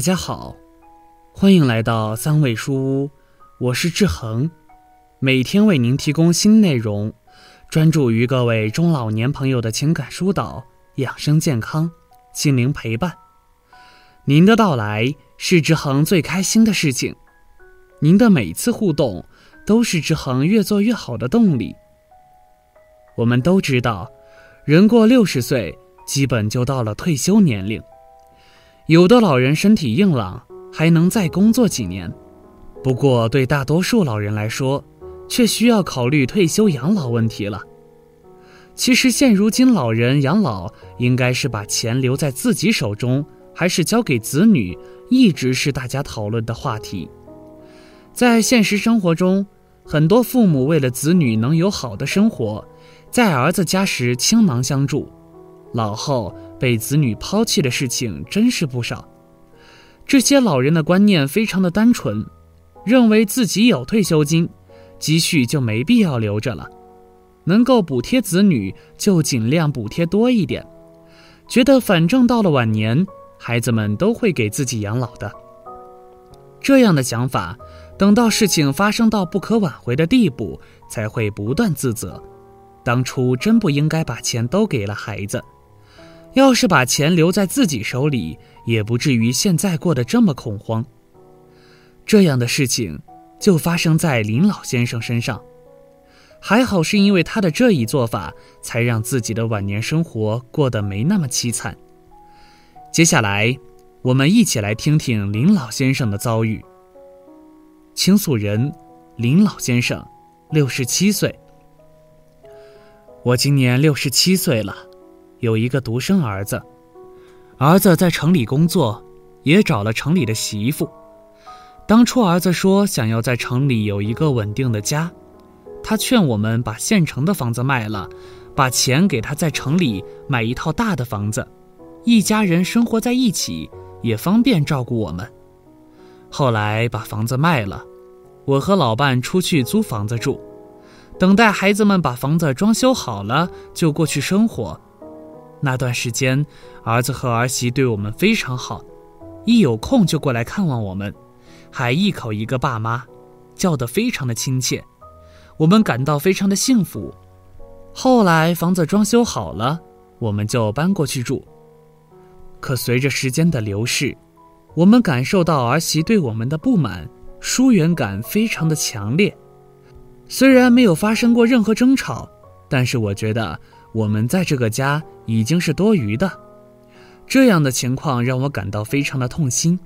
大家好，欢迎来到三味书屋，我是志恒，每天为您提供新内容，专注于各位中老年朋友的情感疏导、养生健康、心灵陪伴。您的到来是志恒最开心的事情，您的每次互动都是志恒越做越好的动力。我们都知道，人过六十岁，基本就到了退休年龄。有的老人身体硬朗，还能再工作几年；不过，对大多数老人来说，却需要考虑退休养老问题了。其实，现如今老人养老应该是把钱留在自己手中，还是交给子女，一直是大家讨论的话题。在现实生活中，很多父母为了子女能有好的生活，在儿子家时倾囊相助。老后被子女抛弃的事情真是不少。这些老人的观念非常的单纯，认为自己有退休金，积蓄就没必要留着了，能够补贴子女就尽量补贴多一点，觉得反正到了晚年，孩子们都会给自己养老的。这样的想法，等到事情发生到不可挽回的地步，才会不断自责，当初真不应该把钱都给了孩子。要是把钱留在自己手里，也不至于现在过得这么恐慌。这样的事情就发生在林老先生身上，还好是因为他的这一做法，才让自己的晚年生活过得没那么凄惨。接下来，我们一起来听听林老先生的遭遇。倾诉人：林老先生，六十七岁。我今年六十七岁了。有一个独生儿子，儿子在城里工作，也找了城里的媳妇。当初儿子说想要在城里有一个稳定的家，他劝我们把县城的房子卖了，把钱给他在城里买一套大的房子，一家人生活在一起也方便照顾我们。后来把房子卖了，我和老伴出去租房子住，等待孩子们把房子装修好了就过去生活。那段时间，儿子和儿媳对我们非常好，一有空就过来看望我们，还一口一个爸妈，叫得非常的亲切，我们感到非常的幸福。后来房子装修好了，我们就搬过去住。可随着时间的流逝，我们感受到儿媳对我们的不满，疏远感非常的强烈。虽然没有发生过任何争吵，但是我觉得。我们在这个家已经是多余的，这样的情况让我感到非常的痛心，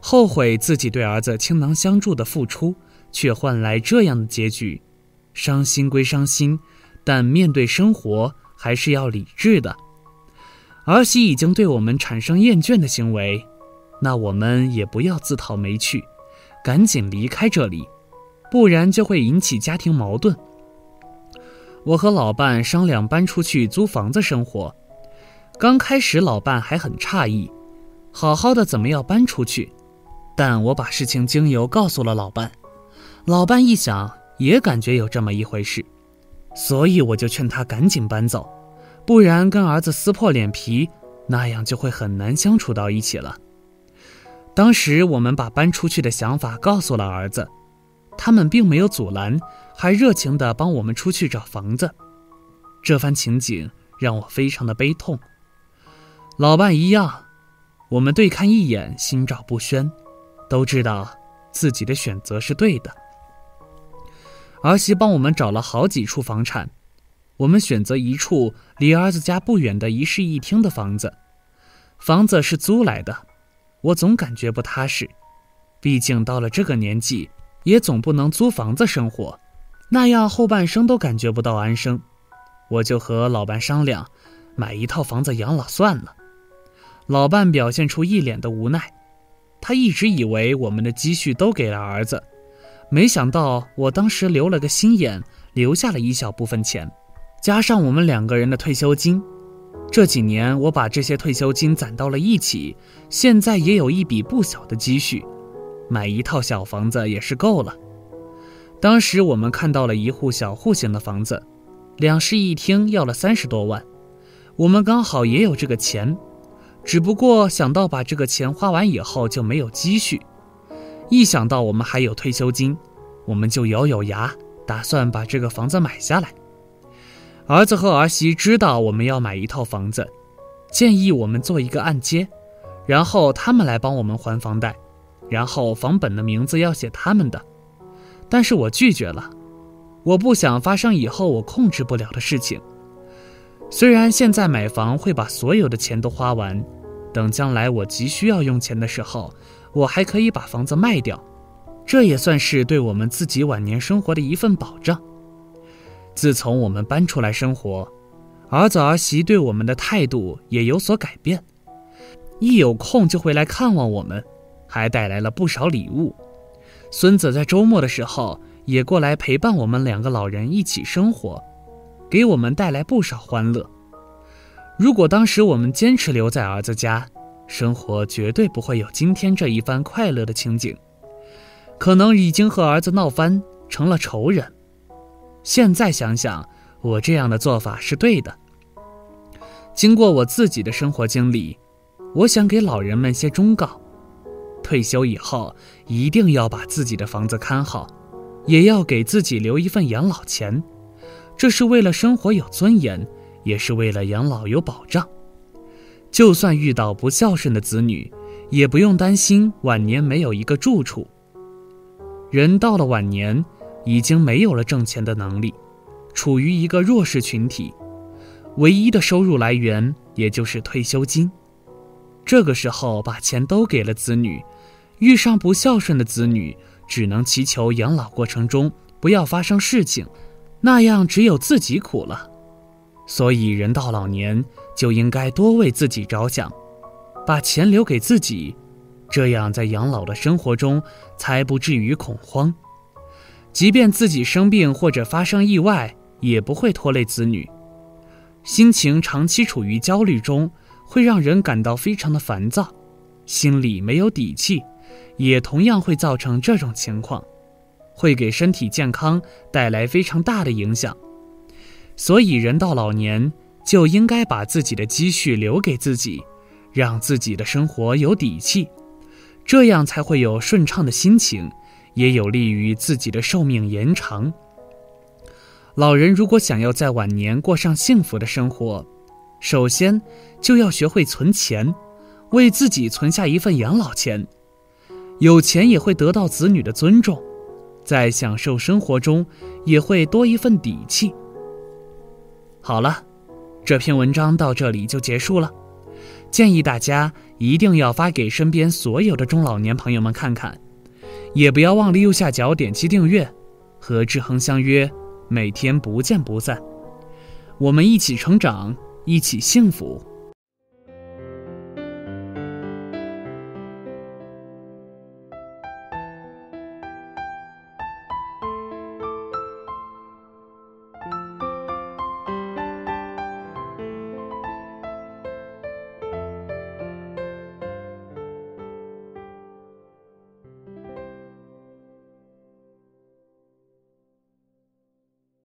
后悔自己对儿子倾囊相助的付出，却换来这样的结局。伤心归伤心，但面对生活还是要理智的。儿媳已经对我们产生厌倦的行为，那我们也不要自讨没趣，赶紧离开这里，不然就会引起家庭矛盾。我和老伴商量搬出去租房子生活，刚开始老伴还很诧异，好好的怎么要搬出去？但我把事情经由告诉了老伴，老伴一想也感觉有这么一回事，所以我就劝他赶紧搬走，不然跟儿子撕破脸皮，那样就会很难相处到一起了。当时我们把搬出去的想法告诉了儿子。他们并没有阻拦，还热情地帮我们出去找房子。这番情景让我非常的悲痛。老伴一样，我们对看一眼，心照不宣，都知道自己的选择是对的。儿媳帮我们找了好几处房产，我们选择一处离儿子家不远的一室一厅的房子。房子是租来的，我总感觉不踏实，毕竟到了这个年纪。也总不能租房子生活，那样后半生都感觉不到安生。我就和老伴商量，买一套房子养老算了。老伴表现出一脸的无奈，他一直以为我们的积蓄都给了儿子，没想到我当时留了个心眼，留下了一小部分钱，加上我们两个人的退休金。这几年我把这些退休金攒到了一起，现在也有一笔不小的积蓄。买一套小房子也是够了。当时我们看到了一户小户型的房子，两室一厅要了三十多万，我们刚好也有这个钱，只不过想到把这个钱花完以后就没有积蓄，一想到我们还有退休金，我们就咬咬牙，打算把这个房子买下来。儿子和儿媳知道我们要买一套房子，建议我们做一个按揭，然后他们来帮我们还房贷，然后房本的名字要写他们的。但是我拒绝了，我不想发生以后我控制不了的事情。虽然现在买房会把所有的钱都花完，等将来我急需要用钱的时候，我还可以把房子卖掉，这也算是对我们自己晚年生活的一份保障。自从我们搬出来生活，儿子儿媳对我们的态度也有所改变，一有空就会来看望我们，还带来了不少礼物。孙子在周末的时候也过来陪伴我们两个老人一起生活，给我们带来不少欢乐。如果当时我们坚持留在儿子家，生活绝对不会有今天这一番快乐的情景，可能已经和儿子闹翻，成了仇人。现在想想，我这样的做法是对的。经过我自己的生活经历，我想给老人们些忠告：退休以后一定要把自己的房子看好，也要给自己留一份养老钱。这是为了生活有尊严，也是为了养老有保障。就算遇到不孝顺的子女，也不用担心晚年没有一个住处。人到了晚年。已经没有了挣钱的能力，处于一个弱势群体，唯一的收入来源也就是退休金。这个时候把钱都给了子女，遇上不孝顺的子女，只能祈求养老过程中不要发生事情，那样只有自己苦了。所以人到老年就应该多为自己着想，把钱留给自己，这样在养老的生活中才不至于恐慌。即便自己生病或者发生意外，也不会拖累子女。心情长期处于焦虑中，会让人感到非常的烦躁，心里没有底气，也同样会造成这种情况，会给身体健康带来非常大的影响。所以，人到老年就应该把自己的积蓄留给自己，让自己的生活有底气，这样才会有顺畅的心情。也有利于自己的寿命延长。老人如果想要在晚年过上幸福的生活，首先就要学会存钱，为自己存下一份养老钱。有钱也会得到子女的尊重，在享受生活中也会多一份底气。好了，这篇文章到这里就结束了。建议大家一定要发给身边所有的中老年朋友们看看。也不要忘了右下角点击订阅，和志恒相约，每天不见不散。我们一起成长，一起幸福。